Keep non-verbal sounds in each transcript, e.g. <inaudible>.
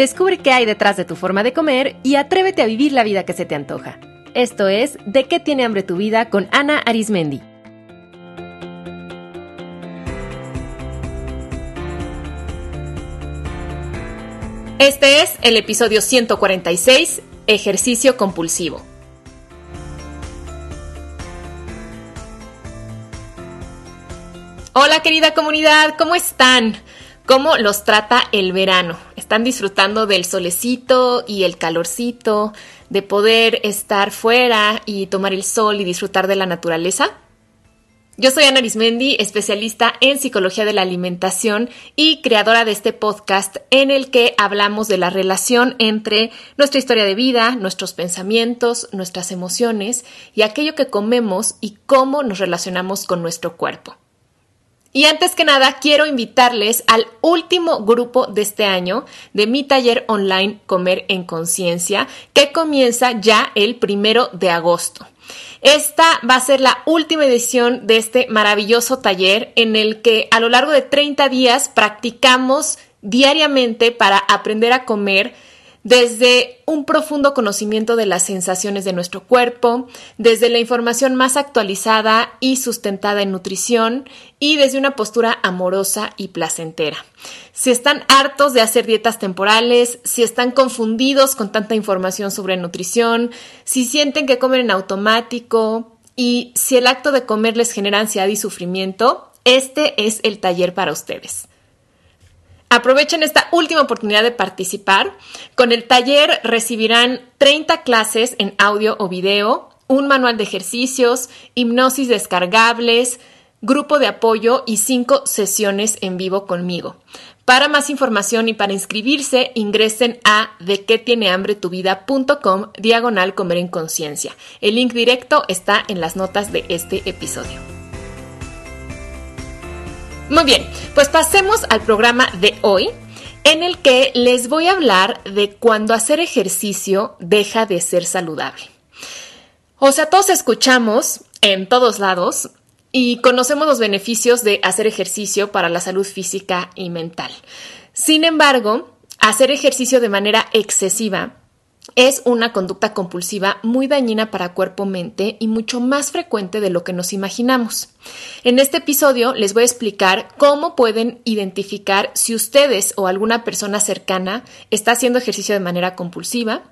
Descubre qué hay detrás de tu forma de comer y atrévete a vivir la vida que se te antoja. Esto es De qué tiene hambre tu vida con Ana Arismendi. Este es el episodio 146, Ejercicio compulsivo. Hola querida comunidad, ¿cómo están? ¿Cómo los trata el verano? ¿Están disfrutando del solecito y el calorcito, de poder estar fuera y tomar el sol y disfrutar de la naturaleza? Yo soy Ana Arismendi, especialista en psicología de la alimentación y creadora de este podcast en el que hablamos de la relación entre nuestra historia de vida, nuestros pensamientos, nuestras emociones y aquello que comemos y cómo nos relacionamos con nuestro cuerpo. Y antes que nada, quiero invitarles al último grupo de este año de mi taller online Comer en Conciencia, que comienza ya el primero de agosto. Esta va a ser la última edición de este maravilloso taller en el que a lo largo de 30 días practicamos diariamente para aprender a comer desde un profundo conocimiento de las sensaciones de nuestro cuerpo, desde la información más actualizada y sustentada en nutrición y desde una postura amorosa y placentera. Si están hartos de hacer dietas temporales, si están confundidos con tanta información sobre nutrición, si sienten que comen en automático y si el acto de comer les genera ansiedad y sufrimiento, este es el taller para ustedes. Aprovechen esta última oportunidad de participar. Con el taller recibirán 30 clases en audio o video, un manual de ejercicios, hipnosis descargables, grupo de apoyo y 5 sesiones en vivo conmigo. Para más información y para inscribirse, ingresen a de qué tiene hambre tu vida.com diagonal comer en conciencia. El link directo está en las notas de este episodio. Muy bien, pues pasemos al programa de hoy en el que les voy a hablar de cuando hacer ejercicio deja de ser saludable. O sea, todos escuchamos en todos lados y conocemos los beneficios de hacer ejercicio para la salud física y mental. Sin embargo, hacer ejercicio de manera excesiva es una conducta compulsiva muy dañina para cuerpo-mente y mucho más frecuente de lo que nos imaginamos. En este episodio les voy a explicar cómo pueden identificar si ustedes o alguna persona cercana está haciendo ejercicio de manera compulsiva,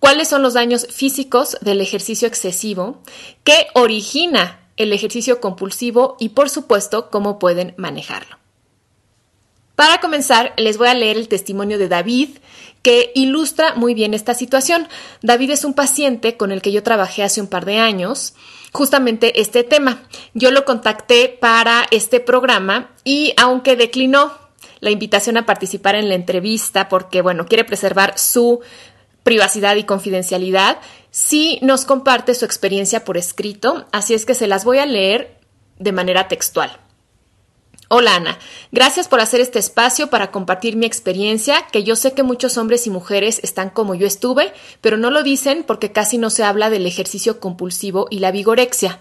cuáles son los daños físicos del ejercicio excesivo, qué origina el ejercicio compulsivo y por supuesto cómo pueden manejarlo. Para comenzar, les voy a leer el testimonio de David, que ilustra muy bien esta situación. David es un paciente con el que yo trabajé hace un par de años, justamente este tema. Yo lo contacté para este programa y aunque declinó la invitación a participar en la entrevista porque, bueno, quiere preservar su privacidad y confidencialidad, sí nos comparte su experiencia por escrito, así es que se las voy a leer de manera textual. Hola Ana, gracias por hacer este espacio para compartir mi experiencia, que yo sé que muchos hombres y mujeres están como yo estuve, pero no lo dicen porque casi no se habla del ejercicio compulsivo y la vigorexia.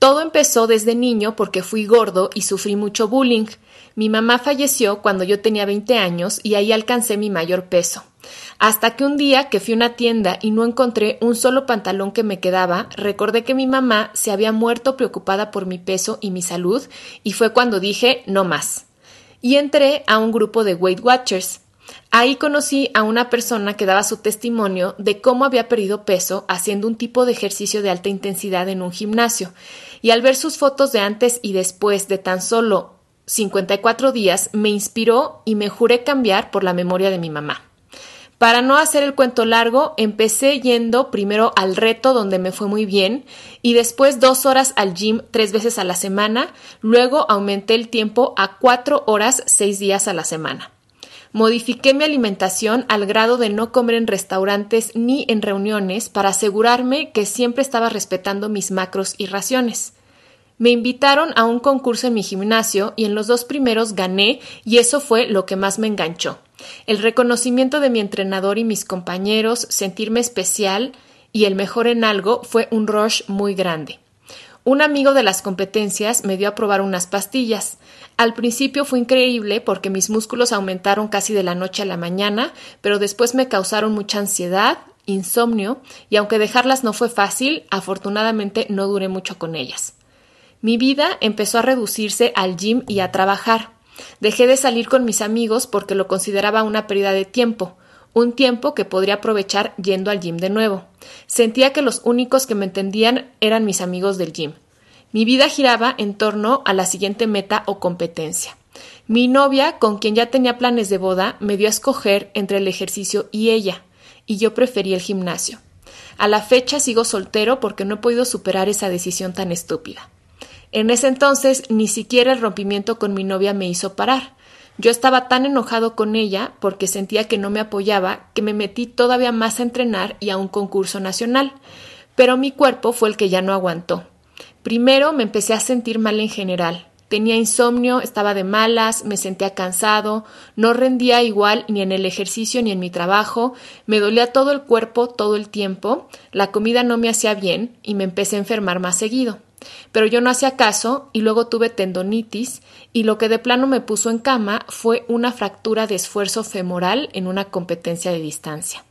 Todo empezó desde niño porque fui gordo y sufrí mucho bullying. Mi mamá falleció cuando yo tenía 20 años y ahí alcancé mi mayor peso. Hasta que un día que fui a una tienda y no encontré un solo pantalón que me quedaba, recordé que mi mamá se había muerto preocupada por mi peso y mi salud, y fue cuando dije no más. Y entré a un grupo de Weight Watchers. Ahí conocí a una persona que daba su testimonio de cómo había perdido peso haciendo un tipo de ejercicio de alta intensidad en un gimnasio, y al ver sus fotos de antes y después de tan solo 54 días me inspiró y me juré cambiar por la memoria de mi mamá. Para no hacer el cuento largo, empecé yendo primero al reto donde me fue muy bien y después dos horas al gym tres veces a la semana, luego aumenté el tiempo a cuatro horas seis días a la semana. Modifiqué mi alimentación al grado de no comer en restaurantes ni en reuniones para asegurarme que siempre estaba respetando mis macros y raciones. Me invitaron a un concurso en mi gimnasio y en los dos primeros gané y eso fue lo que más me enganchó el reconocimiento de mi entrenador y mis compañeros, sentirme especial y el mejor en algo fue un rush muy grande. Un amigo de las competencias me dio a probar unas pastillas. Al principio fue increíble porque mis músculos aumentaron casi de la noche a la mañana, pero después me causaron mucha ansiedad, insomnio, y aunque dejarlas no fue fácil, afortunadamente no duré mucho con ellas. Mi vida empezó a reducirse al gym y a trabajar. Dejé de salir con mis amigos porque lo consideraba una pérdida de tiempo, un tiempo que podría aprovechar yendo al gym de nuevo. Sentía que los únicos que me entendían eran mis amigos del gym. Mi vida giraba en torno a la siguiente meta o competencia. Mi novia, con quien ya tenía planes de boda, me dio a escoger entre el ejercicio y ella, y yo preferí el gimnasio. A la fecha sigo soltero porque no he podido superar esa decisión tan estúpida. En ese entonces ni siquiera el rompimiento con mi novia me hizo parar. Yo estaba tan enojado con ella porque sentía que no me apoyaba que me metí todavía más a entrenar y a un concurso nacional. Pero mi cuerpo fue el que ya no aguantó. Primero me empecé a sentir mal en general. Tenía insomnio, estaba de malas, me sentía cansado, no rendía igual ni en el ejercicio ni en mi trabajo, me dolía todo el cuerpo todo el tiempo, la comida no me hacía bien y me empecé a enfermar más seguido. Pero yo no hacía caso y luego tuve tendonitis y lo que de plano me puso en cama fue una fractura de esfuerzo femoral en una competencia de distancia.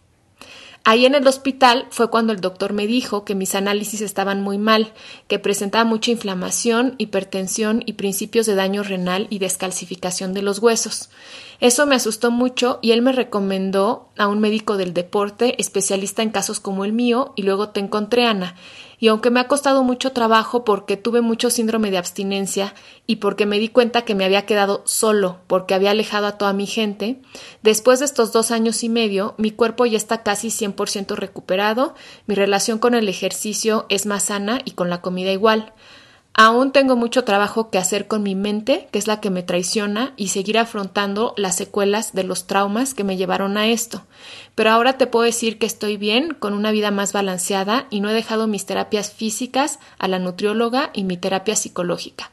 Ahí en el hospital fue cuando el doctor me dijo que mis análisis estaban muy mal, que presentaba mucha inflamación, hipertensión y principios de daño renal y descalcificación de los huesos. Eso me asustó mucho y él me recomendó a un médico del deporte, especialista en casos como el mío, y luego te encontré, Ana y aunque me ha costado mucho trabajo porque tuve mucho síndrome de abstinencia y porque me di cuenta que me había quedado solo porque había alejado a toda mi gente, después de estos dos años y medio mi cuerpo ya está casi 100% recuperado, mi relación con el ejercicio es más sana y con la comida igual. Aún tengo mucho trabajo que hacer con mi mente, que es la que me traiciona, y seguir afrontando las secuelas de los traumas que me llevaron a esto. Pero ahora te puedo decir que estoy bien, con una vida más balanceada, y no he dejado mis terapias físicas a la nutrióloga y mi terapia psicológica.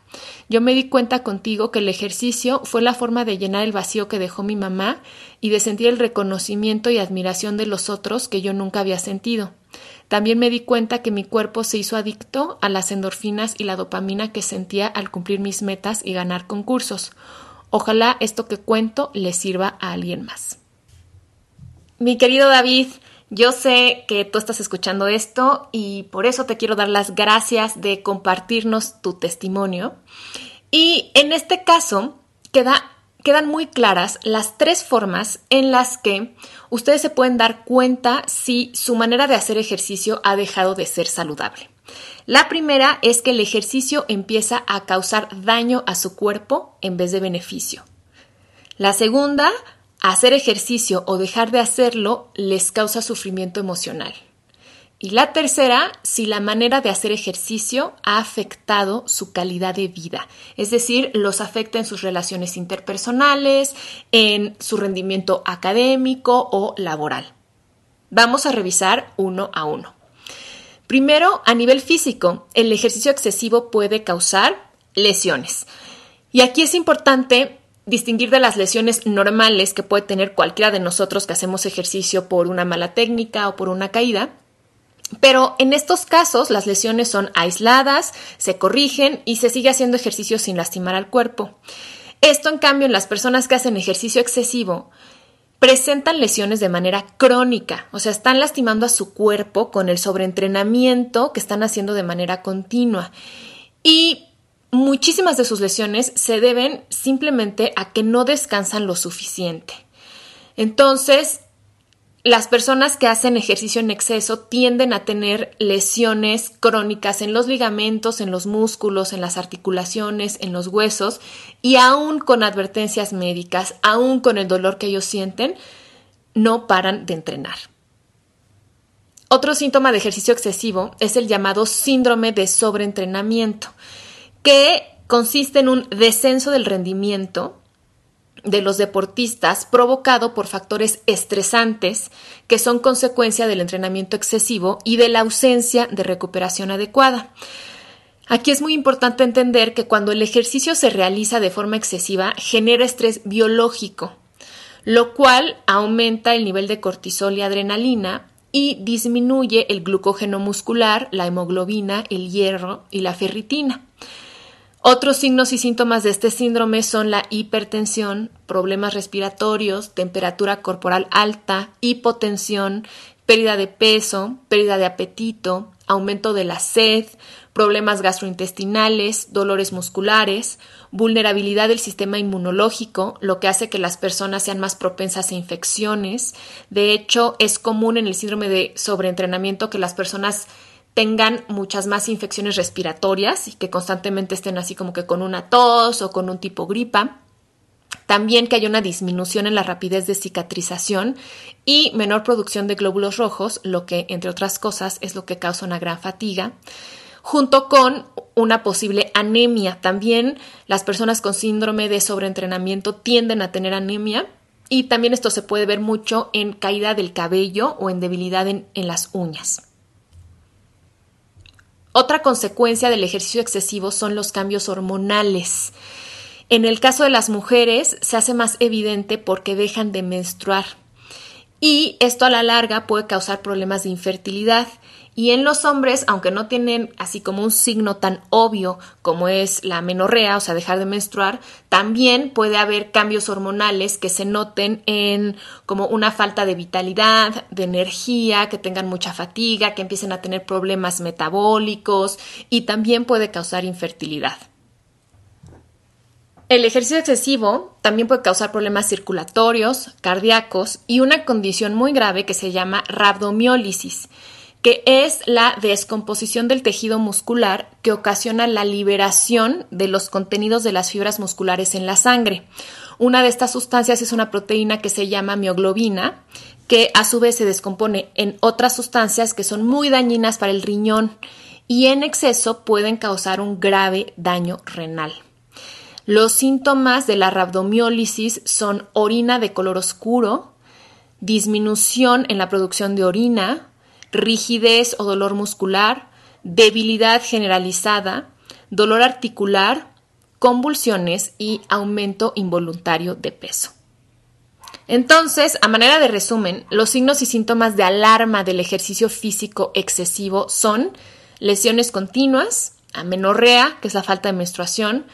Yo me di cuenta contigo que el ejercicio fue la forma de llenar el vacío que dejó mi mamá y de sentir el reconocimiento y admiración de los otros que yo nunca había sentido. También me di cuenta que mi cuerpo se hizo adicto a las endorfinas y la dopamina que sentía al cumplir mis metas y ganar concursos. Ojalá esto que cuento le sirva a alguien más. Mi querido David, yo sé que tú estás escuchando esto y por eso te quiero dar las gracias de compartirnos tu testimonio. Y en este caso queda quedan muy claras las tres formas en las que ustedes se pueden dar cuenta si su manera de hacer ejercicio ha dejado de ser saludable. La primera es que el ejercicio empieza a causar daño a su cuerpo en vez de beneficio. La segunda, hacer ejercicio o dejar de hacerlo les causa sufrimiento emocional. Y la tercera, si la manera de hacer ejercicio ha afectado su calidad de vida, es decir, los afecta en sus relaciones interpersonales, en su rendimiento académico o laboral. Vamos a revisar uno a uno. Primero, a nivel físico, el ejercicio excesivo puede causar lesiones. Y aquí es importante distinguir de las lesiones normales que puede tener cualquiera de nosotros que hacemos ejercicio por una mala técnica o por una caída pero en estos casos las lesiones son aisladas, se corrigen y se sigue haciendo ejercicio sin lastimar al cuerpo. Esto, en cambio, en las personas que hacen ejercicio excesivo, presentan lesiones de manera crónica, o sea, están lastimando a su cuerpo con el sobreentrenamiento que están haciendo de manera continua. Y muchísimas de sus lesiones se deben simplemente a que no descansan lo suficiente. Entonces, las personas que hacen ejercicio en exceso tienden a tener lesiones crónicas en los ligamentos, en los músculos, en las articulaciones, en los huesos y aún con advertencias médicas, aún con el dolor que ellos sienten, no paran de entrenar. Otro síntoma de ejercicio excesivo es el llamado síndrome de sobreentrenamiento, que consiste en un descenso del rendimiento de los deportistas provocado por factores estresantes que son consecuencia del entrenamiento excesivo y de la ausencia de recuperación adecuada. Aquí es muy importante entender que cuando el ejercicio se realiza de forma excesiva genera estrés biológico, lo cual aumenta el nivel de cortisol y adrenalina y disminuye el glucógeno muscular, la hemoglobina, el hierro y la ferritina. Otros signos y síntomas de este síndrome son la hipertensión, problemas respiratorios, temperatura corporal alta, hipotensión, pérdida de peso, pérdida de apetito, aumento de la sed, problemas gastrointestinales, dolores musculares, vulnerabilidad del sistema inmunológico, lo que hace que las personas sean más propensas a infecciones. De hecho, es común en el síndrome de sobreentrenamiento que las personas tengan muchas más infecciones respiratorias y que constantemente estén así como que con una tos o con un tipo gripa. También que haya una disminución en la rapidez de cicatrización y menor producción de glóbulos rojos, lo que, entre otras cosas, es lo que causa una gran fatiga, junto con una posible anemia. También las personas con síndrome de sobreentrenamiento tienden a tener anemia y también esto se puede ver mucho en caída del cabello o en debilidad en, en las uñas. Otra consecuencia del ejercicio excesivo son los cambios hormonales. En el caso de las mujeres se hace más evidente porque dejan de menstruar y esto a la larga puede causar problemas de infertilidad y en los hombres, aunque no tienen así como un signo tan obvio como es la menorrea, o sea, dejar de menstruar, también puede haber cambios hormonales que se noten en como una falta de vitalidad, de energía, que tengan mucha fatiga, que empiecen a tener problemas metabólicos y también puede causar infertilidad. El ejercicio excesivo también puede causar problemas circulatorios, cardíacos y una condición muy grave que se llama rabdomiólisis que es la descomposición del tejido muscular que ocasiona la liberación de los contenidos de las fibras musculares en la sangre. Una de estas sustancias es una proteína que se llama mioglobina, que a su vez se descompone en otras sustancias que son muy dañinas para el riñón y en exceso pueden causar un grave daño renal. Los síntomas de la rabdomiólisis son orina de color oscuro, disminución en la producción de orina, rigidez o dolor muscular, debilidad generalizada, dolor articular, convulsiones y aumento involuntario de peso. Entonces, a manera de resumen, los signos y síntomas de alarma del ejercicio físico excesivo son lesiones continuas, amenorrea, que es la falta de menstruación,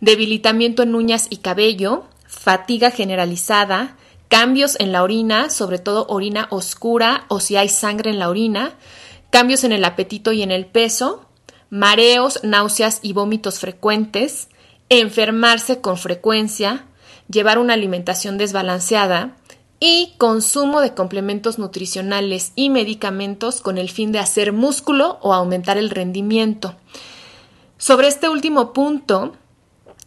debilitamiento en uñas y cabello, fatiga generalizada, cambios en la orina, sobre todo orina oscura o si hay sangre en la orina, cambios en el apetito y en el peso, mareos, náuseas y vómitos frecuentes, enfermarse con frecuencia, llevar una alimentación desbalanceada y consumo de complementos nutricionales y medicamentos con el fin de hacer músculo o aumentar el rendimiento. Sobre este último punto,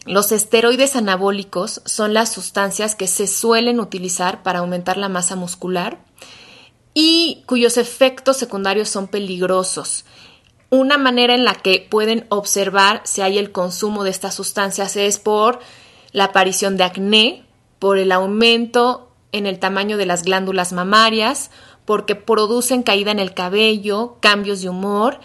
los esteroides anabólicos son las sustancias que se suelen utilizar para aumentar la masa muscular y cuyos efectos secundarios son peligrosos. Una manera en la que pueden observar si hay el consumo de estas sustancias es por la aparición de acné, por el aumento en el tamaño de las glándulas mamarias, porque producen caída en el cabello, cambios de humor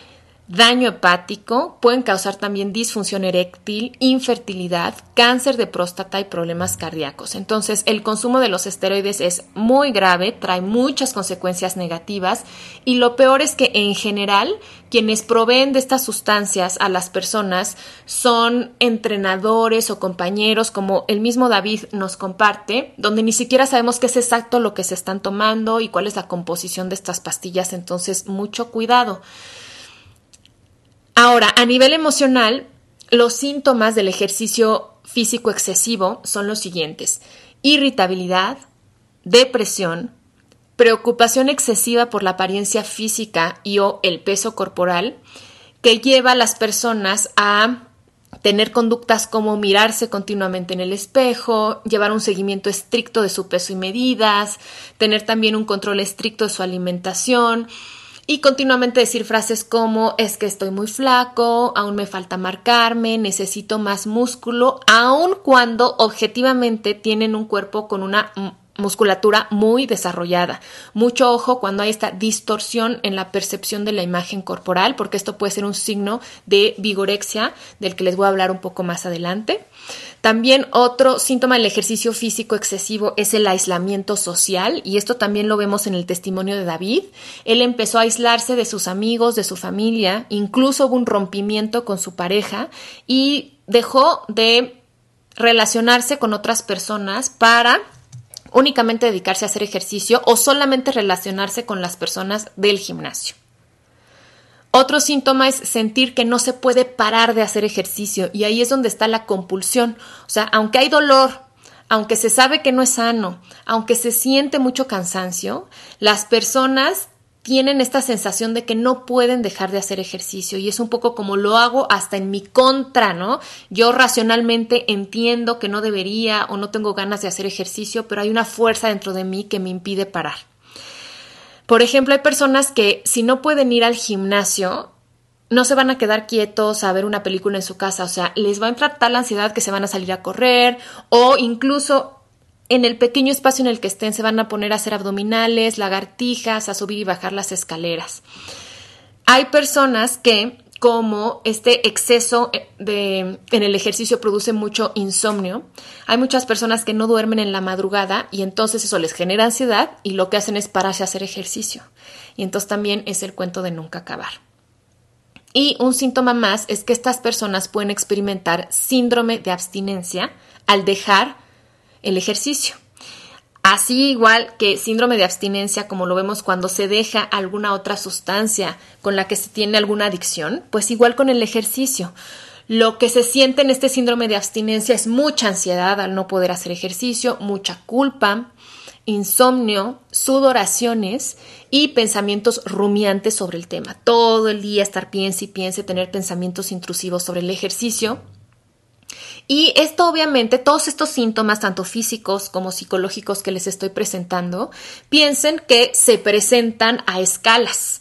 daño hepático, pueden causar también disfunción eréctil, infertilidad, cáncer de próstata y problemas cardíacos. Entonces, el consumo de los esteroides es muy grave, trae muchas consecuencias negativas y lo peor es que en general quienes proveen de estas sustancias a las personas son entrenadores o compañeros, como el mismo David nos comparte, donde ni siquiera sabemos qué es exacto lo que se están tomando y cuál es la composición de estas pastillas. Entonces, mucho cuidado. Ahora, a nivel emocional, los síntomas del ejercicio físico excesivo son los siguientes. Irritabilidad, depresión, preocupación excesiva por la apariencia física y o el peso corporal, que lleva a las personas a tener conductas como mirarse continuamente en el espejo, llevar un seguimiento estricto de su peso y medidas, tener también un control estricto de su alimentación, y continuamente decir frases como es que estoy muy flaco, aún me falta marcarme, necesito más músculo, aun cuando objetivamente tienen un cuerpo con una musculatura muy desarrollada. Mucho ojo cuando hay esta distorsión en la percepción de la imagen corporal, porque esto puede ser un signo de vigorexia, del que les voy a hablar un poco más adelante. También otro síntoma del ejercicio físico excesivo es el aislamiento social y esto también lo vemos en el testimonio de David. Él empezó a aislarse de sus amigos, de su familia, incluso hubo un rompimiento con su pareja y dejó de relacionarse con otras personas para únicamente dedicarse a hacer ejercicio o solamente relacionarse con las personas del gimnasio. Otro síntoma es sentir que no se puede parar de hacer ejercicio y ahí es donde está la compulsión. O sea, aunque hay dolor, aunque se sabe que no es sano, aunque se siente mucho cansancio, las personas tienen esta sensación de que no pueden dejar de hacer ejercicio y es un poco como lo hago hasta en mi contra, ¿no? Yo racionalmente entiendo que no debería o no tengo ganas de hacer ejercicio, pero hay una fuerza dentro de mí que me impide parar. Por ejemplo, hay personas que si no pueden ir al gimnasio, no se van a quedar quietos a ver una película en su casa, o sea, les va a entrar tal ansiedad que se van a salir a correr o incluso en el pequeño espacio en el que estén se van a poner a hacer abdominales, lagartijas, a subir y bajar las escaleras. Hay personas que como este exceso eh, de, en el ejercicio produce mucho insomnio. Hay muchas personas que no duermen en la madrugada y entonces eso les genera ansiedad y lo que hacen es pararse a hacer ejercicio. Y entonces también es el cuento de nunca acabar. Y un síntoma más es que estas personas pueden experimentar síndrome de abstinencia al dejar el ejercicio. Así igual que síndrome de abstinencia, como lo vemos cuando se deja alguna otra sustancia con la que se tiene alguna adicción, pues igual con el ejercicio. Lo que se siente en este síndrome de abstinencia es mucha ansiedad al no poder hacer ejercicio, mucha culpa, insomnio, sudoraciones y pensamientos rumiantes sobre el tema. Todo el día estar piense y piense, tener pensamientos intrusivos sobre el ejercicio y esto obviamente, todos estos síntomas, tanto físicos como psicológicos que les estoy presentando, piensen que se presentan a escalas.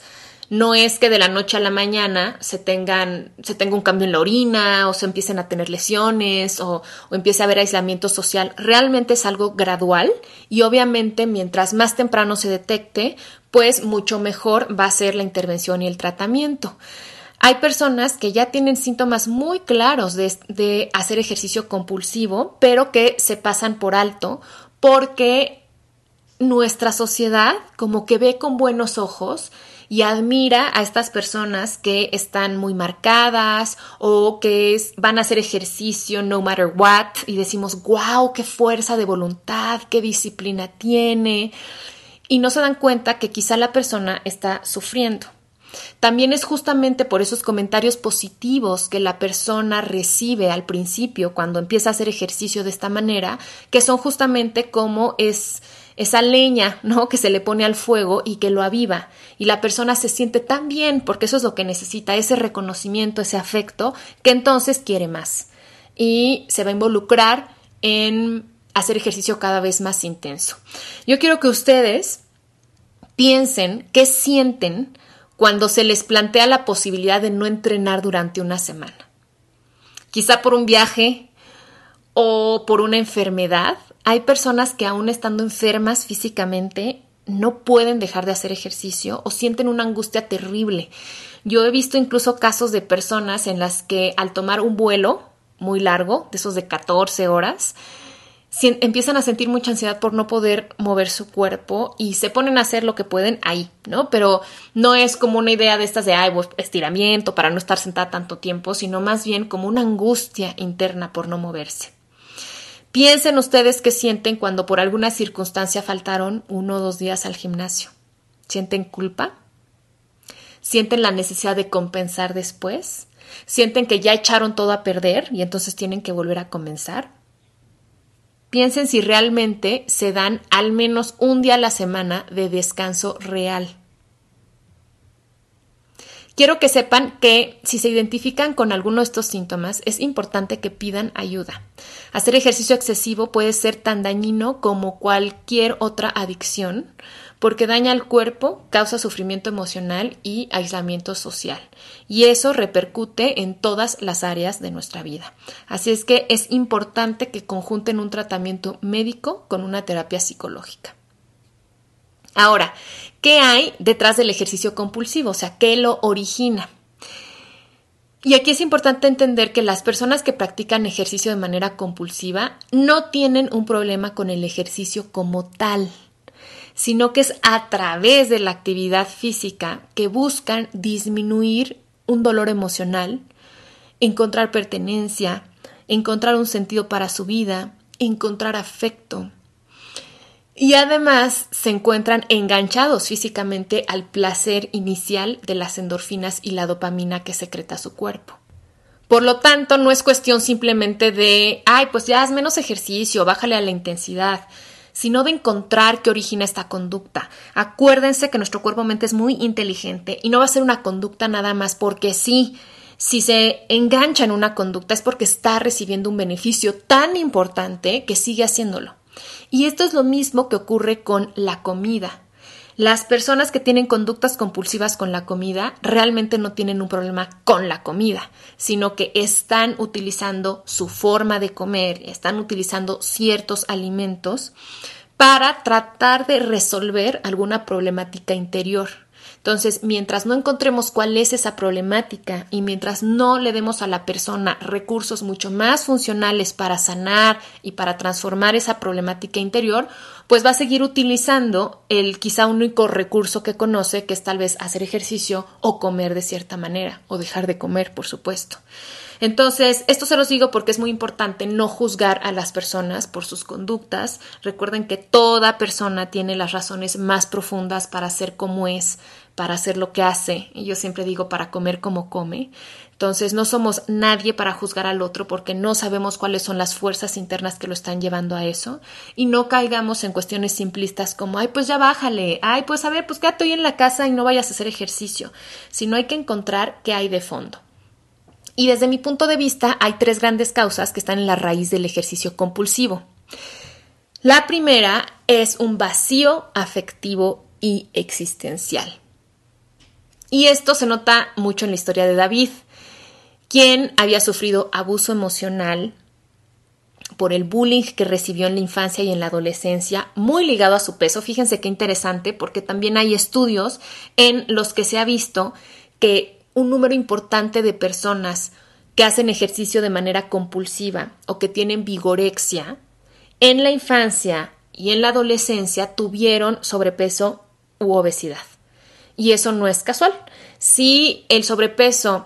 No es que de la noche a la mañana se tengan, se tenga un cambio en la orina o se empiecen a tener lesiones o, o empiece a haber aislamiento social. Realmente es algo gradual y obviamente mientras más temprano se detecte, pues mucho mejor va a ser la intervención y el tratamiento. Hay personas que ya tienen síntomas muy claros de, hacer ejercicio compulsivo, pero que se pasan por alto porque nuestra sociedad como que ve con buenos ojos y admira a estas personas que están muy marcadas o que van a hacer ejercicio no matter what y decimos, wow, qué fuerza de voluntad, qué disciplina tiene y no se dan cuenta que quizá la persona está sufriendo. También es justamente por esos comentarios positivos que la persona recibe al principio cuando empieza a hacer ejercicio de esta manera, que son justamente como es esa leña, ¿no? que se le pone al fuego y que lo aviva y la persona se siente tan bien porque eso es lo que necesita, ese reconocimiento, ese afecto, que entonces quiere más y se va a involucrar en hacer ejercicio cada vez más intenso. Yo quiero que ustedes piensen qué sienten cuando se les plantea la posibilidad de no entrenar durante una semana. Quizá por un viaje o por una enfermedad. Hay personas que aún estando enfermas físicamente no pueden dejar de hacer ejercicio o sienten una angustia terrible. Yo he visto incluso casos de personas en las que al tomar un vuelo muy largo, de esos de 14 horas, empiezan a sentir mucha ansiedad por no poder mover su cuerpo y se ponen a hacer lo que pueden ahí, ¿no? Pero no es como una idea de estas de, ay, estiramiento para no estar sentada tanto tiempo, sino más bien como una angustia interna por no moverse. Piensen ustedes qué sienten cuando por alguna circunstancia faltaron uno o dos días al gimnasio. ¿Sienten culpa? ¿Sienten la necesidad de compensar después? ¿Sienten que ya echaron todo a perder y entonces tienen que volver a comenzar? Piensen si realmente se dan al menos un día a la semana de descanso real. Quiero que sepan que si se identifican con alguno de estos síntomas, es importante que pidan ayuda. Hacer ejercicio excesivo puede ser tan dañino como cualquier otra adicción, porque daña al cuerpo, causa sufrimiento emocional y aislamiento social. Y eso repercute en todas las áreas de nuestra vida. Así es que es importante que conjunten un tratamiento médico con una terapia psicológica. Ahora, ¿qué hay detrás del ejercicio compulsivo? O sea, ¿qué lo origina? Y aquí es importante entender que las personas que practican ejercicio de manera compulsiva no tienen un problema con el ejercicio como tal, sino que es a través de la actividad física que buscan disminuir un dolor emocional, encontrar pertenencia, encontrar un sentido para su vida, encontrar afecto. Y además se encuentran enganchados físicamente al placer inicial de las endorfinas y la dopamina que secreta su cuerpo. Por lo tanto, no es cuestión simplemente de, ay, pues ya haz menos ejercicio, bájale a la intensidad, sino de encontrar qué origina esta conducta. Acuérdense que nuestro cuerpo-mente es muy inteligente y no va a ser una conducta nada más porque sí. Si se engancha en una conducta es porque está recibiendo un beneficio tan importante que sigue haciéndolo. Y esto es lo mismo que ocurre con la comida. Las personas que tienen conductas compulsivas con la comida realmente no tienen un problema con la comida, sino que están utilizando su forma de comer, están utilizando ciertos alimentos para tratar de resolver alguna problemática interior. Entonces, mientras no encontremos cuál es esa problemática y mientras no le demos a la persona recursos mucho más funcionales para sanar y para transformar esa problemática interior, pues va a seguir utilizando el quizá único recurso que conoce, que es tal vez hacer ejercicio o comer de cierta manera, o dejar de comer, por supuesto. Entonces, esto se los digo porque es muy importante no juzgar a las personas por sus conductas. Recuerden que toda persona tiene las razones más profundas para ser como es, para hacer lo que hace. Y yo siempre digo para comer como come. Entonces, no somos nadie para juzgar al otro porque no sabemos cuáles son las fuerzas internas que lo están llevando a eso. Y no caigamos en cuestiones simplistas como, ay, pues ya bájale, ay, pues a ver, pues quédate hoy en la casa y no vayas a hacer ejercicio. Sino hay que encontrar qué hay de fondo. Y desde mi punto de vista hay tres grandes causas que están en la raíz del ejercicio compulsivo. La primera es un vacío afectivo y existencial. Y esto se nota mucho en la historia de David, quien había sufrido abuso emocional por el bullying que recibió en la infancia y en la adolescencia, muy ligado a su peso. Fíjense qué interesante, porque también hay estudios en los que se ha visto que un número importante de personas que hacen ejercicio de manera compulsiva o que tienen vigorexia, en la infancia y en la adolescencia tuvieron sobrepeso u obesidad. Y eso no es casual. Si el sobrepeso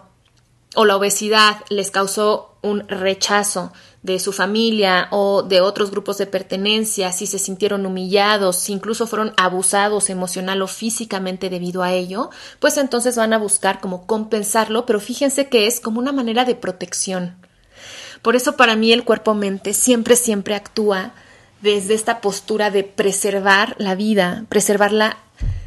o la obesidad les causó un rechazo de su familia o de otros grupos de pertenencia, si se sintieron humillados, si incluso fueron abusados emocional o físicamente debido a ello, pues entonces van a buscar como compensarlo, pero fíjense que es como una manera de protección. Por eso para mí el cuerpo-mente siempre, siempre actúa desde esta postura de preservar la vida, preservar,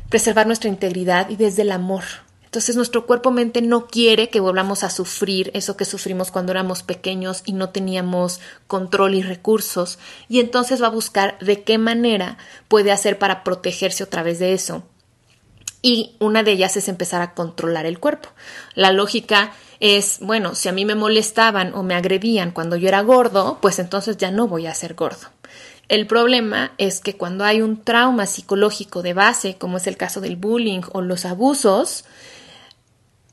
preservar nuestra integridad y desde el amor. Entonces nuestro cuerpo-mente no quiere que volvamos a sufrir eso que sufrimos cuando éramos pequeños y no teníamos control y recursos, y entonces va a buscar de qué manera puede hacer para protegerse otra vez de eso. Y una de ellas es empezar a controlar el cuerpo. La lógica es, bueno, si a mí me molestaban o me agredían cuando yo era gordo, pues entonces ya no voy a ser gordo. El problema es que cuando hay un trauma psicológico de base, como es el caso del bullying o los abusos,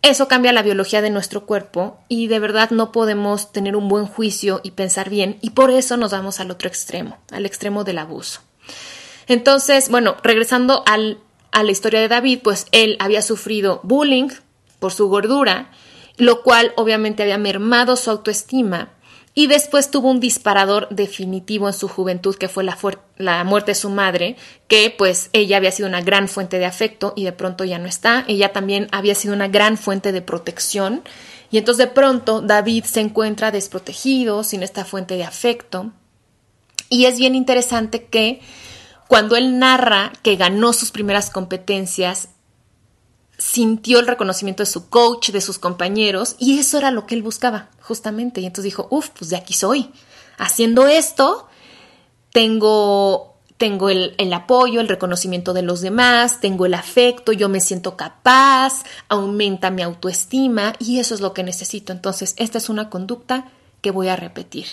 eso cambia la biología de nuestro cuerpo y de verdad no podemos tener un buen juicio y pensar bien y por eso nos vamos al otro extremo, al extremo del abuso. Entonces, bueno, regresando a la historia de David, pues él había sufrido bullying por su gordura, lo cual obviamente había mermado su autoestima y después tuvo un disparador definitivo en su juventud que fue la, muerte de su madre, que pues ella había sido una gran fuente de afecto y de pronto ya no está, ella también había sido una gran fuente de protección. Y entonces de pronto David se encuentra desprotegido, sin esta fuente de afecto. Y es bien interesante que cuando él narra que ganó sus primeras competencias, sintió el reconocimiento de su coach, de sus compañeros, y eso era lo que él buscaba, justamente. Y entonces dijo, uff, pues de aquí soy. Haciendo esto, tengo, tengo el, el, apoyo, el reconocimiento de los demás, tengo el afecto, yo me siento capaz, aumenta mi autoestima, y eso es lo que necesito. Entonces, esta es una conducta que voy a repetir.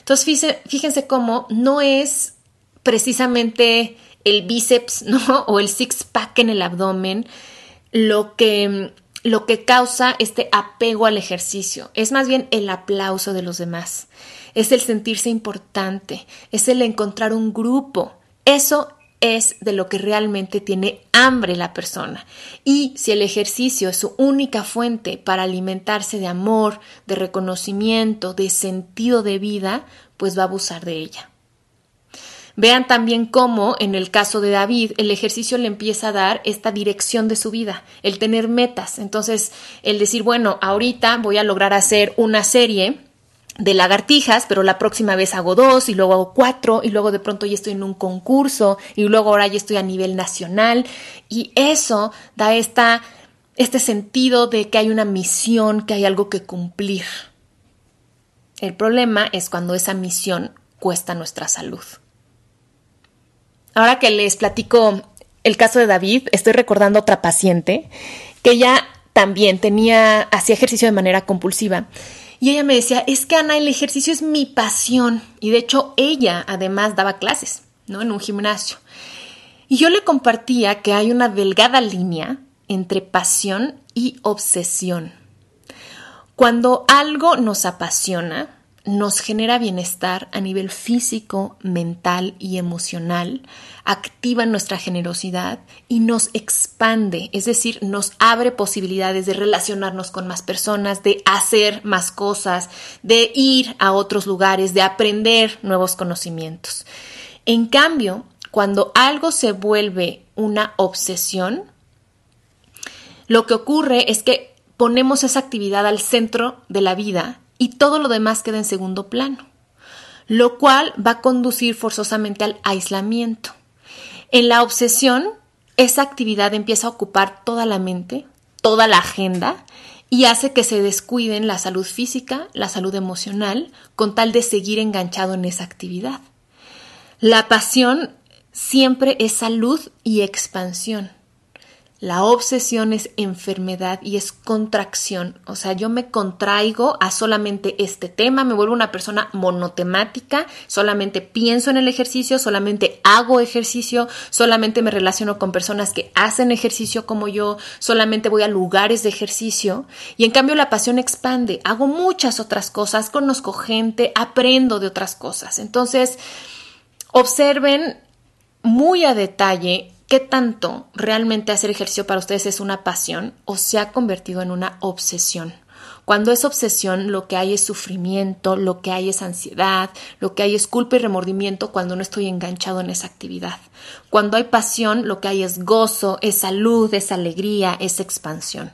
Entonces, fíjense, fíjense cómo no es precisamente el bíceps, <laughs> ¿no? O el six pack en el abdomen, lo que lo que causa este apego al ejercicio, es más bien el aplauso de los demás, es el sentirse importante, es el encontrar un grupo. Eso es de lo que realmente tiene hambre la persona. Y si el ejercicio es su única fuente para alimentarse de amor, de reconocimiento, de sentido de vida, pues va a abusar de ella. Vean también cómo, en el caso de David, el ejercicio le empieza a dar esta dirección de su vida, el tener metas. Entonces, el decir, bueno, ahorita voy a lograr hacer una serie de lagartijas, pero la próxima vez hago dos y luego hago cuatro y luego de pronto ya estoy en un concurso y luego ahora ya estoy a nivel nacional y eso da esta, este sentido de que hay una misión, que hay algo que cumplir. El problema es cuando esa misión cuesta nuestra salud. Ahora que les platico el caso de David, estoy recordando otra paciente que ella también tenía, hacía ejercicio de manera compulsiva. Y ella me decía, es que Ana, el ejercicio es mi pasión. Y de hecho, ella además daba clases, ¿no? En un gimnasio. Y yo le compartía que hay una delgada línea entre pasión y obsesión. Cuando algo nos apasiona, nos genera bienestar a nivel físico, mental y emocional, activa nuestra generosidad y nos expande, es decir, nos abre posibilidades de relacionarnos con más personas, de hacer más cosas, de ir a otros lugares, de aprender nuevos conocimientos. En cambio, cuando algo se vuelve una obsesión, lo que ocurre es que ponemos esa actividad al centro de la vida y todo lo demás queda en segundo plano, lo cual va a conducir forzosamente al aislamiento. En la obsesión, esa actividad empieza a ocupar toda la mente, toda la agenda, y hace que se descuiden la salud física, la salud emocional, con tal de seguir enganchado en esa actividad. La pasión siempre es salud y expansión. La obsesión es enfermedad y es contracción. O sea, yo me contraigo a solamente este tema, me vuelvo una persona monotemática, solamente pienso en el ejercicio, solamente hago ejercicio, solamente me relaciono con personas que hacen ejercicio como yo, solamente voy a lugares de ejercicio. Y en cambio la pasión expande, hago muchas otras cosas, conozco gente, aprendo de otras cosas. Entonces, observen muy a detalle ¿Qué tanto realmente hacer ejercicio para ustedes es una pasión o se ha convertido en una obsesión? Cuando es obsesión, lo que hay es sufrimiento, lo que hay es ansiedad, lo que hay es culpa y remordimiento cuando no estoy enganchado en esa actividad. Cuando hay pasión, lo que hay es gozo, es salud, es alegría, es expansión.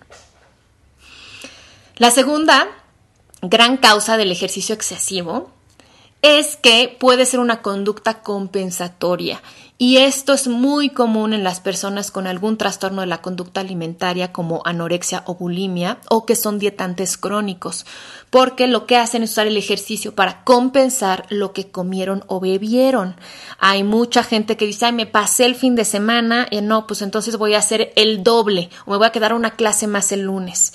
La segunda gran causa del ejercicio excesivo es que puede ser una conducta compensatoria y esto es muy común en las personas con algún trastorno de la conducta alimentaria como anorexia o bulimia o que son dietantes crónicos, porque lo que hacen es usar el ejercicio para compensar lo que comieron o bebieron. Hay mucha gente que dice, ay, me pasé el fin de semana, y no, pues entonces voy a hacer el doble o me voy a quedar una clase más el lunes.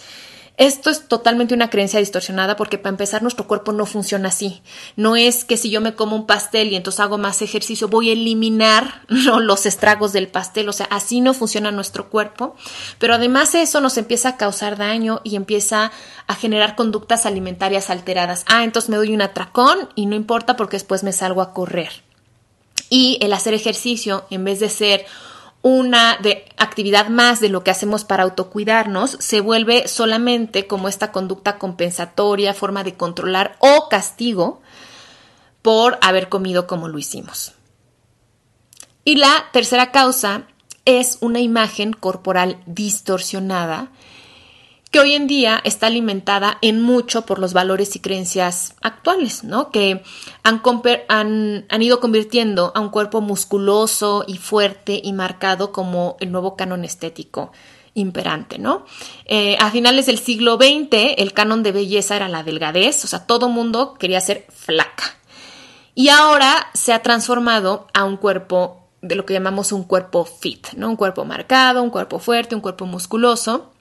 Esto es totalmente una creencia distorsionada porque para empezar nuestro cuerpo no funciona así. No es que si yo me como un pastel y entonces hago más ejercicio voy a eliminar <laughs> los estragos del pastel. O sea, así no funciona nuestro cuerpo. Pero además eso nos empieza a causar daño y empieza a generar conductas alimentarias alteradas. Ah, entonces me doy un atracón y no importa porque después me salgo a correr. Y el hacer ejercicio, en vez de ser una de actividad más de lo que hacemos para autocuidarnos se vuelve solamente como esta conducta compensatoria, forma de controlar o castigo por haber comido como lo hicimos. Y la tercera causa es una imagen corporal distorsionada que hoy en día está alimentada en mucho por los valores y creencias actuales, ¿no? Que han, han, ido convirtiendo a un cuerpo musculoso y fuerte y marcado como el nuevo canon estético imperante, ¿no? Eh, a finales del siglo XX, el canon de belleza era la delgadez, o sea, todo mundo quería ser flaca. Y ahora se ha transformado a un cuerpo de lo que llamamos un cuerpo fit, ¿no? Un cuerpo marcado, un cuerpo fuerte, un cuerpo musculoso.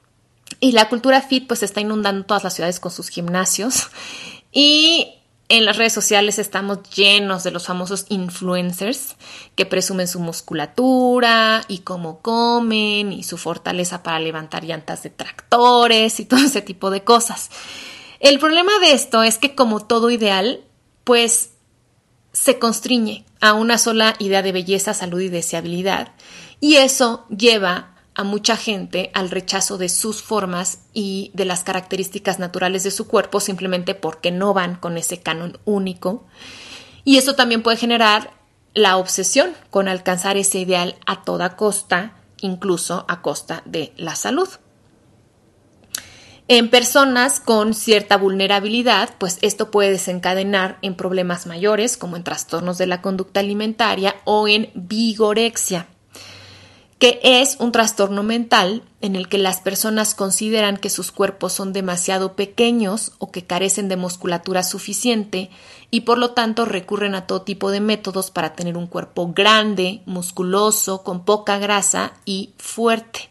Y la cultura fit pues está inundando todas las ciudades con sus gimnasios. Y en las redes sociales estamos llenos de los famosos influencers que presumen su musculatura y cómo comen y su fortaleza para levantar llantas de tractores y todo ese tipo de cosas. El problema de esto es que como todo ideal, pues se constriñe a una sola idea de belleza, salud y deseabilidad. Y eso lleva a mucha gente al rechazo de sus formas y de las características naturales de su cuerpo simplemente porque no van con ese canon único. Y eso también puede generar la obsesión con alcanzar ese ideal a toda costa, incluso a costa de la salud. En personas con cierta vulnerabilidad, pues esto puede desencadenar en problemas mayores como en trastornos de la conducta alimentaria o en vigorexia que es un trastorno mental en el que las personas consideran que sus cuerpos son demasiado pequeños o que carecen de musculatura suficiente y por lo tanto recurren a todo tipo de métodos para tener un cuerpo grande, musculoso, con poca grasa y fuerte.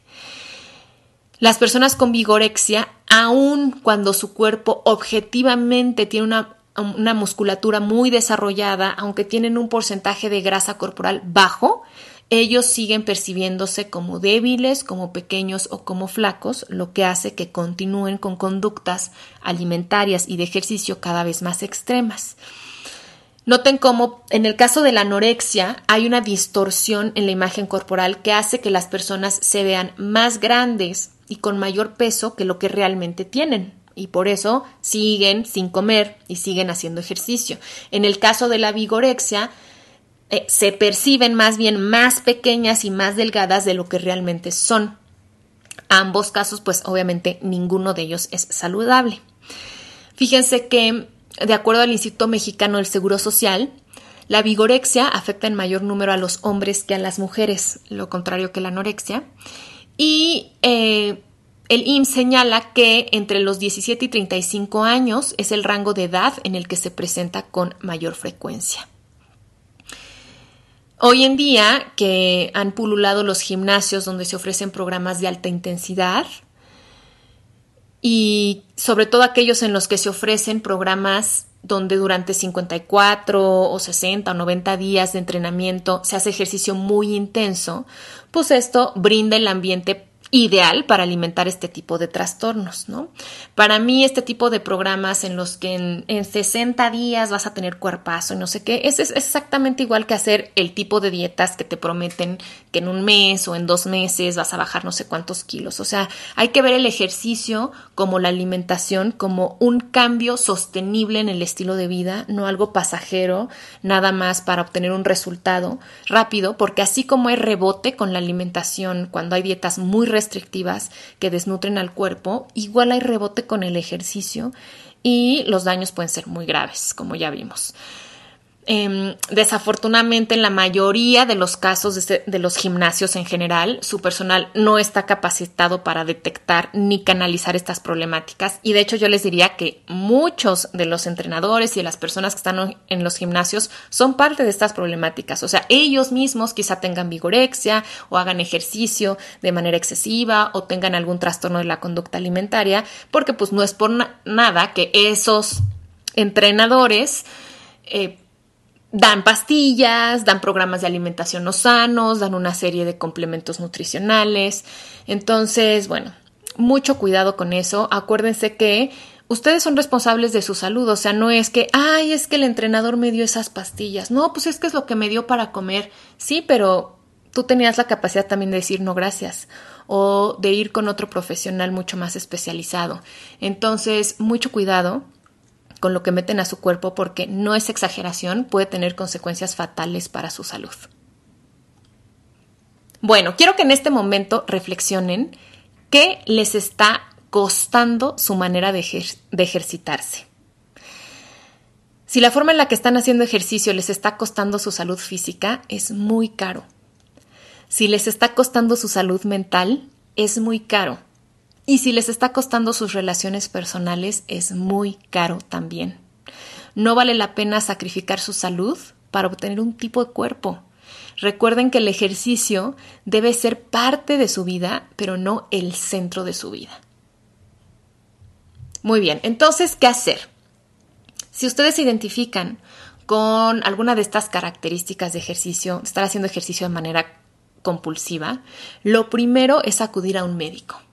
Las personas con vigorexia, aun cuando su cuerpo objetivamente tiene una, una musculatura muy desarrollada, aunque tienen un porcentaje de grasa corporal bajo, ellos siguen percibiéndose como débiles, como pequeños o como flacos, lo que hace que continúen con conductas alimentarias y de ejercicio cada vez más extremas. Noten cómo en el caso de la anorexia hay una distorsión en la imagen corporal que hace que las personas se vean más grandes y con mayor peso que lo que realmente tienen. Y por eso siguen sin comer y siguen haciendo ejercicio. En el caso de la vigorexia, eh, se perciben más bien más pequeñas y más delgadas de lo que realmente son. Ambos casos, pues obviamente ninguno de ellos es saludable. Fíjense que, de acuerdo al Instituto Mexicano del Seguro Social, la vigorexia afecta en mayor número a los hombres que a las mujeres, lo contrario que la anorexia. Y eh, el IMSS señala que entre los 17 y 35 años es el rango de edad en el que se presenta con mayor frecuencia. Hoy en día que han pululado los gimnasios donde se ofrecen programas de alta intensidad y sobre todo aquellos en los que se ofrecen programas donde durante 54 o 60 o 90 días de entrenamiento se hace ejercicio muy intenso, pues esto brinda el ambiente ideal para alimentar este tipo de trastornos, ¿no? Para mí este tipo de programas en los que en, 60 días vas a tener cuerpazo y no sé qué, es, es, exactamente igual que hacer el tipo de dietas que te prometen que en un mes o en dos meses vas a bajar no sé cuántos kilos. O sea, hay que ver el ejercicio como la alimentación, como un cambio sostenible en el estilo de vida, no algo pasajero, nada más para obtener un resultado rápido, porque así como hay rebote con la alimentación cuando hay dietas muy restrictivas que desnutren al cuerpo, igual hay rebote con el ejercicio y los daños pueden ser muy graves, como ya vimos. Em, desafortunadamente, en la mayoría de los casos de, los gimnasios en general, su personal no está capacitado para detectar ni canalizar estas problemáticas. Y de hecho, yo les diría que muchos de los entrenadores y de las personas que están en los gimnasios son parte de estas problemáticas. O sea, ellos mismos quizá tengan vigorexia o hagan ejercicio de manera excesiva o tengan algún trastorno de la conducta alimentaria, porque pues no es por nada que esos entrenadores eh, dan pastillas, dan programas de alimentación no sanos, dan una serie de complementos nutricionales. Entonces, bueno, mucho cuidado con eso. Acuérdense que ustedes son responsables de su salud, o sea, no es que, ay, es que el entrenador me dio esas pastillas. No, pues es que es lo que me dio para comer. Sí, pero tú tenías la capacidad también de decir no gracias o de ir con otro profesional mucho más especializado. Entonces, mucho cuidado con lo que meten a su cuerpo porque no es exageración, puede tener consecuencias fatales para su salud. Bueno, quiero que en este momento reflexionen qué les está costando su manera de, ejercitarse. Si la forma en la que están haciendo ejercicio les está costando su salud física, es muy caro. Si les está costando su salud mental, es muy caro. Y si les está costando sus relaciones personales, es muy caro también. No vale la pena sacrificar su salud para obtener un tipo de cuerpo. Recuerden que el ejercicio debe ser parte de su vida, pero no el centro de su vida. Muy bien, entonces, ¿qué hacer? Si ustedes se identifican con alguna de estas características de ejercicio, estar haciendo ejercicio de manera compulsiva, lo primero es acudir a un médico.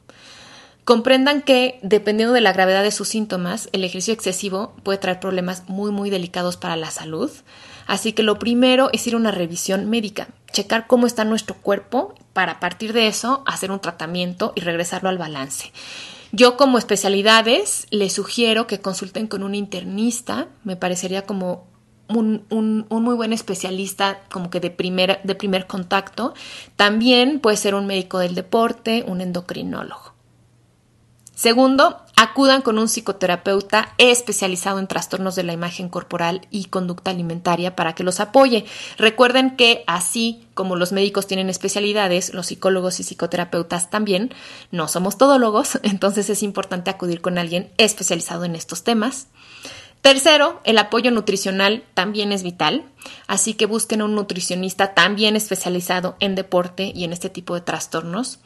Comprendan que, dependiendo de la gravedad de sus síntomas, el ejercicio excesivo puede traer problemas muy, muy delicados para la salud. Así que lo primero es ir a una revisión médica, checar cómo está nuestro cuerpo para a partir de eso hacer un tratamiento y regresarlo al balance. Yo como especialidades les sugiero que consulten con un internista, me parecería como un, un, muy buen especialista como que de primer, de primer contacto. También puede ser un médico del deporte, un endocrinólogo. Segundo, acudan con un psicoterapeuta especializado en trastornos de la imagen corporal y conducta alimentaria para que los apoye. Recuerden que así como los médicos tienen especialidades, los psicólogos y psicoterapeutas también, no somos todólogos, <laughs> entonces es importante acudir con alguien especializado en estos temas. Tercero, el apoyo nutricional también es vital, así que busquen un nutricionista también especializado en deporte y en este tipo de trastornos.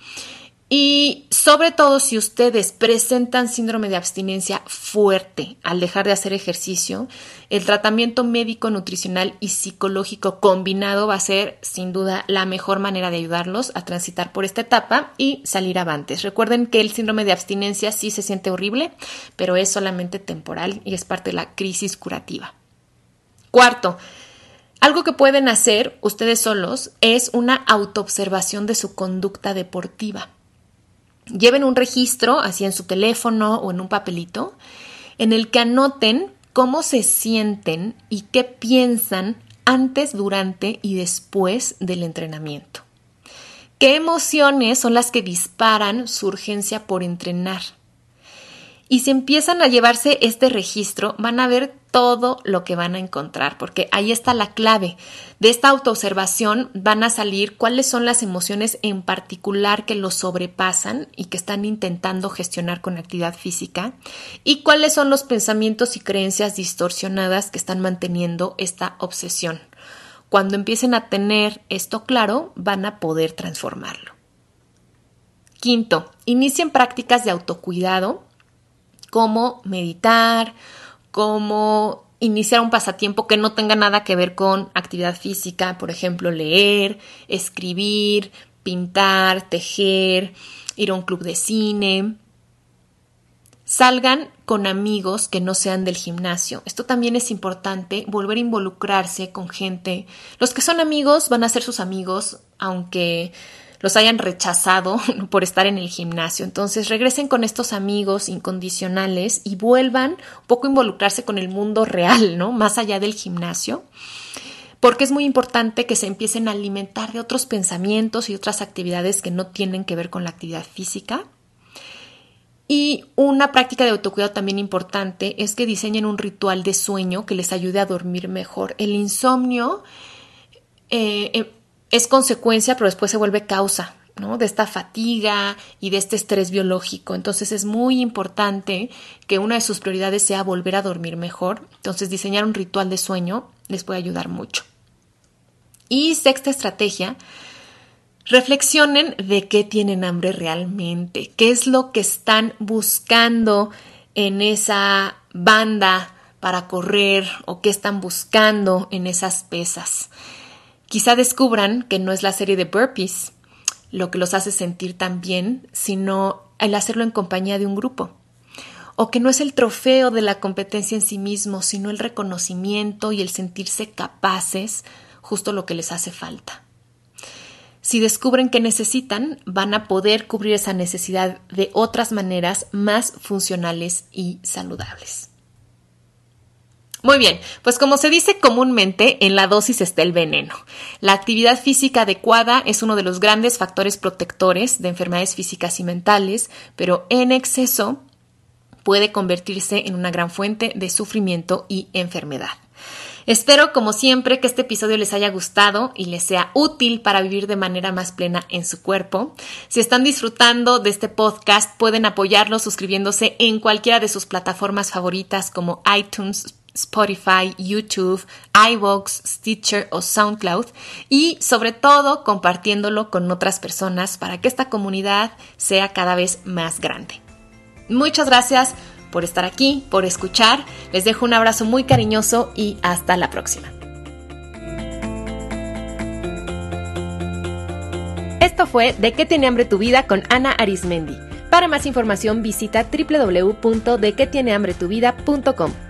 Y sobre todo si ustedes presentan síndrome de abstinencia fuerte al dejar de hacer ejercicio, el tratamiento médico, nutricional y psicológico combinado va a ser sin duda la mejor manera de ayudarlos a transitar por esta etapa y salir avantes. Recuerden que el síndrome de abstinencia sí se siente horrible, pero es solamente temporal y es parte de la crisis curativa. Cuarto, algo que pueden hacer ustedes solos es una autoobservación de su conducta deportiva. Lleven un registro, así en su teléfono o en un papelito, en el que anoten cómo se sienten y qué piensan antes, durante y después del entrenamiento. ¿Qué emociones son las que disparan su urgencia por entrenar? Y si empiezan a llevarse este registro, van a ver todo lo que van a encontrar, porque ahí está la clave. De esta autoobservación van a salir cuáles son las emociones en particular que los sobrepasan y que están intentando gestionar con actividad física y cuáles son los pensamientos y creencias distorsionadas que están manteniendo esta obsesión. Cuando empiecen a tener esto claro, van a poder transformarlo. Quinto, inicien prácticas de autocuidado como meditar, como iniciar un pasatiempo que no tenga nada que ver con actividad física, por ejemplo, leer, escribir, pintar, tejer, ir a un club de cine. Salgan con amigos que no sean del gimnasio. Esto también es importante, volver a involucrarse con gente. Los que son amigos van a ser sus amigos, aunque los hayan rechazado <laughs> por estar en el gimnasio. Entonces regresen con estos amigos incondicionales y vuelvan un poco a involucrarse con el mundo real, ¿no? Más allá del gimnasio. Porque es muy importante que se empiecen a alimentar de otros pensamientos y otras actividades que no tienen que ver con la actividad física. Y una práctica de autocuidado también importante es que diseñen un ritual de sueño que les ayude a dormir mejor. El insomnio eh, eh, es consecuencia, pero después se vuelve causa, ¿no? De esta fatiga y de este estrés biológico. Entonces es muy importante que una de sus prioridades sea volver a dormir mejor. Entonces diseñar un ritual de sueño les puede ayudar mucho. Y sexta estrategia, reflexionen de qué tienen hambre realmente, qué es lo que están buscando en esa banda para correr o qué están buscando en esas pesas. Quizá descubran que no es la serie de burpees lo que los hace sentir tan bien, sino el hacerlo en compañía de un grupo. O que no es el trofeo de la competencia en sí mismo, sino el reconocimiento y el sentirse capaces, justo lo que les hace falta. Si descubren que necesitan, van a poder cubrir esa necesidad de otras maneras más funcionales y saludables. Muy bien, pues como se dice comúnmente, en la dosis está el veneno. La actividad física adecuada es uno de los grandes factores protectores de enfermedades físicas y mentales, pero en exceso puede convertirse en una gran fuente de sufrimiento y enfermedad. Espero, como siempre, que este episodio les haya gustado y les sea útil para vivir de manera más plena en su cuerpo. Si están disfrutando de este podcast, pueden apoyarlo suscribiéndose en cualquiera de sus plataformas favoritas como iTunes, Spotify, YouTube, iVoox, Stitcher o SoundCloud y sobre todo compartiéndolo con otras personas para que esta comunidad sea cada vez más grande. Muchas gracias por estar aquí, por escuchar. Les dejo un abrazo muy cariñoso y hasta la próxima. Esto fue De qué tiene hambre tu vida con Ana Arismendi. Para más información visita www.dequetienehambretuvida.com.